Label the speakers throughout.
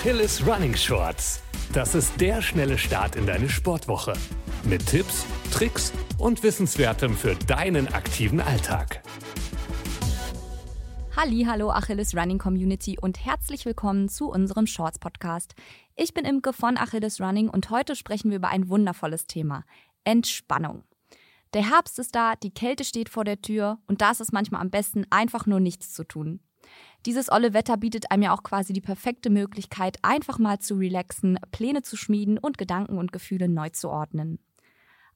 Speaker 1: Achilles Running Shorts. Das ist der schnelle Start in deine Sportwoche. Mit Tipps, Tricks und Wissenswertem für deinen aktiven Alltag.
Speaker 2: Halli, hallo Achilles Running Community und herzlich willkommen zu unserem Shorts Podcast. Ich bin Imke von Achilles Running und heute sprechen wir über ein wundervolles Thema: Entspannung. Der Herbst ist da, die Kälte steht vor der Tür und da ist es manchmal am besten, einfach nur nichts zu tun. Dieses olle Wetter bietet einem ja auch quasi die perfekte Möglichkeit, einfach mal zu relaxen, Pläne zu schmieden und Gedanken und Gefühle neu zu ordnen.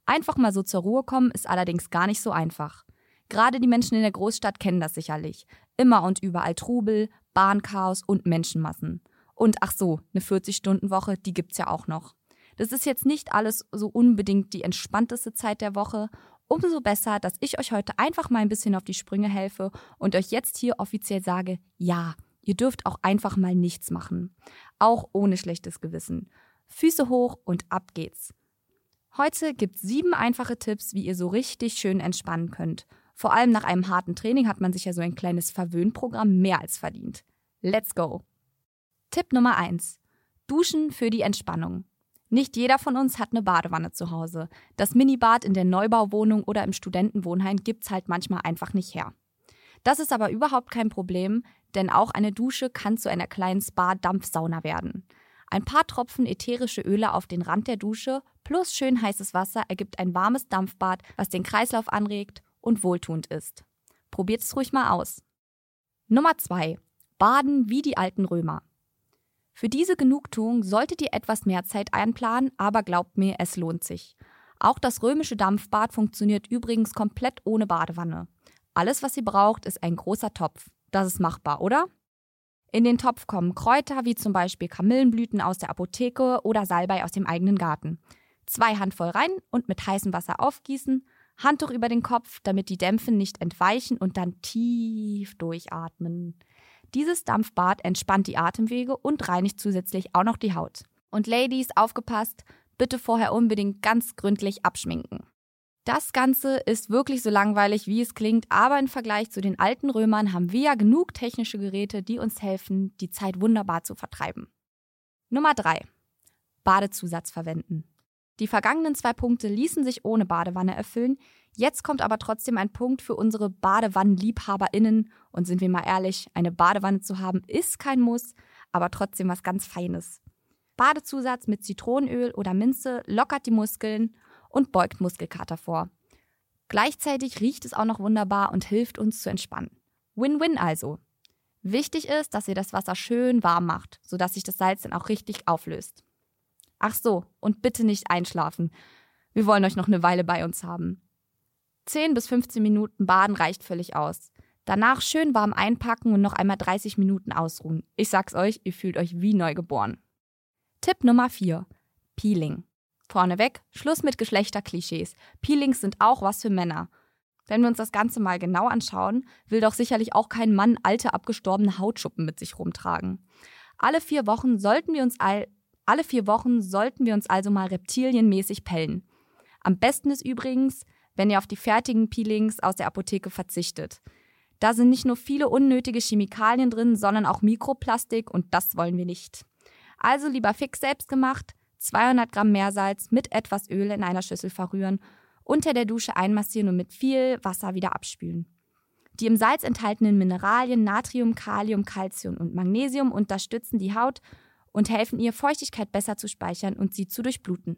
Speaker 2: Einfach mal so zur Ruhe kommen ist allerdings gar nicht so einfach. Gerade die Menschen in der Großstadt kennen das sicherlich. Immer und überall Trubel, Bahnchaos und Menschenmassen. Und ach so, eine 40-Stunden-Woche, die gibt's ja auch noch. Das ist jetzt nicht alles so unbedingt die entspannteste Zeit der Woche umso besser, dass ich euch heute einfach mal ein bisschen auf die Sprünge helfe und euch jetzt hier offiziell sage, ja, ihr dürft auch einfach mal nichts machen. Auch ohne schlechtes Gewissen. Füße hoch und ab geht's. Heute gibt's sieben einfache Tipps, wie ihr so richtig schön entspannen könnt. Vor allem nach einem harten Training hat man sich ja so ein kleines Verwöhnprogramm mehr als verdient. Let's go! Tipp Nummer eins: Duschen für die Entspannung. Nicht jeder von uns hat eine Badewanne zu Hause. Das Minibad in der Neubauwohnung oder im Studentenwohnheim gibt's halt manchmal einfach nicht her. Das ist aber überhaupt kein Problem, denn auch eine Dusche kann zu einer kleinen Spa-Dampfsauna werden. Ein paar Tropfen ätherische Öle auf den Rand der Dusche plus schön heißes Wasser ergibt ein warmes Dampfbad, was den Kreislauf anregt und wohltuend ist. Probiert es ruhig mal aus. Nummer zwei: Baden wie die alten Römer. Für diese Genugtuung solltet ihr etwas mehr Zeit einplanen, aber glaubt mir, es lohnt sich. Auch das römische Dampfbad funktioniert übrigens komplett ohne Badewanne. Alles, was ihr braucht, ist ein großer Topf. Das ist machbar, oder? In den Topf kommen Kräuter wie zum Beispiel Kamillenblüten aus der Apotheke oder Salbei aus dem eigenen Garten. Zwei Handvoll rein und mit heißem Wasser aufgießen, Handtuch über den Kopf, damit die Dämpfe nicht entweichen und dann tief durchatmen. Dieses Dampfbad entspannt die Atemwege und reinigt zusätzlich auch noch die Haut. Und Ladies, aufgepasst, bitte vorher unbedingt ganz gründlich abschminken. Das Ganze ist wirklich so langweilig, wie es klingt, aber im Vergleich zu den alten Römern haben wir ja genug technische Geräte, die uns helfen, die Zeit wunderbar zu vertreiben. Nummer drei: Badezusatz verwenden. Die vergangenen zwei Punkte ließen sich ohne Badewanne erfüllen. Jetzt kommt aber trotzdem ein Punkt für unsere Badewannenliebhaberinnen. Und sind wir mal ehrlich, eine Badewanne zu haben ist kein Muss, aber trotzdem was ganz Feines. Badezusatz mit Zitronenöl oder Minze lockert die Muskeln und beugt Muskelkater vor. Gleichzeitig riecht es auch noch wunderbar und hilft uns zu entspannen. Win-win also. Wichtig ist, dass ihr das Wasser schön warm macht, sodass sich das Salz dann auch richtig auflöst. Ach so, und bitte nicht einschlafen. Wir wollen euch noch eine Weile bei uns haben. 10 bis 15 Minuten Baden reicht völlig aus. Danach schön warm einpacken und noch einmal 30 Minuten ausruhen. Ich sag's euch, ihr fühlt euch wie neugeboren. Tipp Nummer 4. Peeling. Vorneweg, Schluss mit Geschlechterklischees. Peelings sind auch was für Männer. Wenn wir uns das Ganze mal genau anschauen, will doch sicherlich auch kein Mann alte abgestorbene Hautschuppen mit sich rumtragen. Alle vier Wochen sollten wir uns all alle vier Wochen sollten wir uns also mal reptilienmäßig pellen. Am besten ist übrigens, wenn ihr auf die fertigen Peelings aus der Apotheke verzichtet. Da sind nicht nur viele unnötige Chemikalien drin, sondern auch Mikroplastik und das wollen wir nicht. Also lieber fix selbst gemacht, 200 Gramm Meersalz mit etwas Öl in einer Schüssel verrühren, unter der Dusche einmassieren und mit viel Wasser wieder abspülen. Die im Salz enthaltenen Mineralien Natrium, Kalium, Calcium und Magnesium unterstützen die Haut und helfen ihr, Feuchtigkeit besser zu speichern und sie zu durchbluten.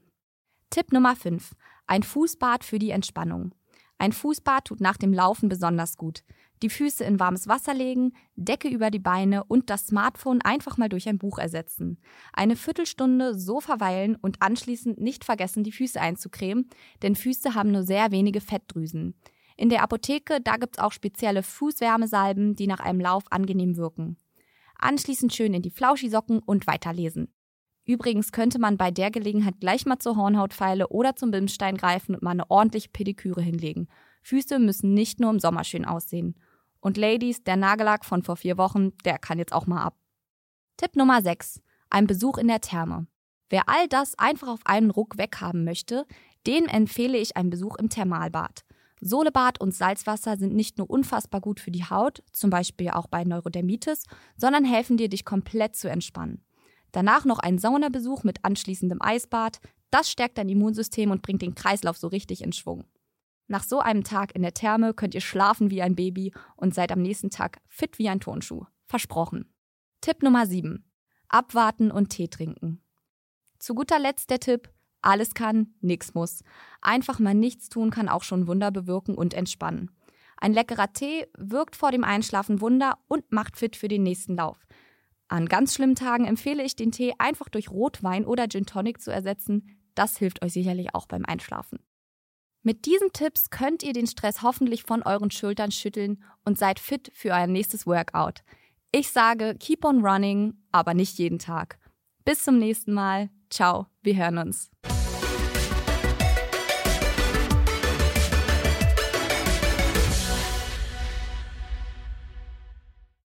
Speaker 2: Tipp Nummer 5. Ein Fußbad für die Entspannung. Ein Fußbad tut nach dem Laufen besonders gut. Die Füße in warmes Wasser legen, Decke über die Beine und das Smartphone einfach mal durch ein Buch ersetzen. Eine Viertelstunde so verweilen und anschließend nicht vergessen, die Füße einzucremen, denn Füße haben nur sehr wenige Fettdrüsen. In der Apotheke, da gibt's auch spezielle Fußwärmesalben, die nach einem Lauf angenehm wirken. Anschließend schön in die Flauschisocken und weiterlesen. Übrigens könnte man bei der Gelegenheit gleich mal zur Hornhautpfeile oder zum Bimstein greifen und mal eine ordentliche Pediküre hinlegen. Füße müssen nicht nur im Sommer schön aussehen. Und Ladies, der Nagellack von vor vier Wochen, der kann jetzt auch mal ab. Tipp Nummer 6. Ein Besuch in der Therme. Wer all das einfach auf einen Ruck weghaben möchte, den empfehle ich einen Besuch im Thermalbad. Solebad und Salzwasser sind nicht nur unfassbar gut für die Haut, zum Beispiel auch bei Neurodermitis, sondern helfen dir, dich komplett zu entspannen. Danach noch ein Saunabesuch mit anschließendem Eisbad. Das stärkt dein Immunsystem und bringt den Kreislauf so richtig in Schwung. Nach so einem Tag in der Therme könnt ihr schlafen wie ein Baby und seid am nächsten Tag fit wie ein Turnschuh. Versprochen. Tipp Nummer 7. Abwarten und Tee trinken. Zu guter Letzt der Tipp, alles kann, nichts muss. Einfach mal nichts tun kann auch schon Wunder bewirken und entspannen. Ein leckerer Tee wirkt vor dem Einschlafen Wunder und macht fit für den nächsten Lauf. An ganz schlimmen Tagen empfehle ich den Tee einfach durch Rotwein oder Gin Tonic zu ersetzen. Das hilft euch sicherlich auch beim Einschlafen. Mit diesen Tipps könnt ihr den Stress hoffentlich von euren Schultern schütteln und seid fit für euer nächstes Workout. Ich sage, keep on running, aber nicht jeden Tag. Bis zum nächsten Mal. Ciao, wir hören uns.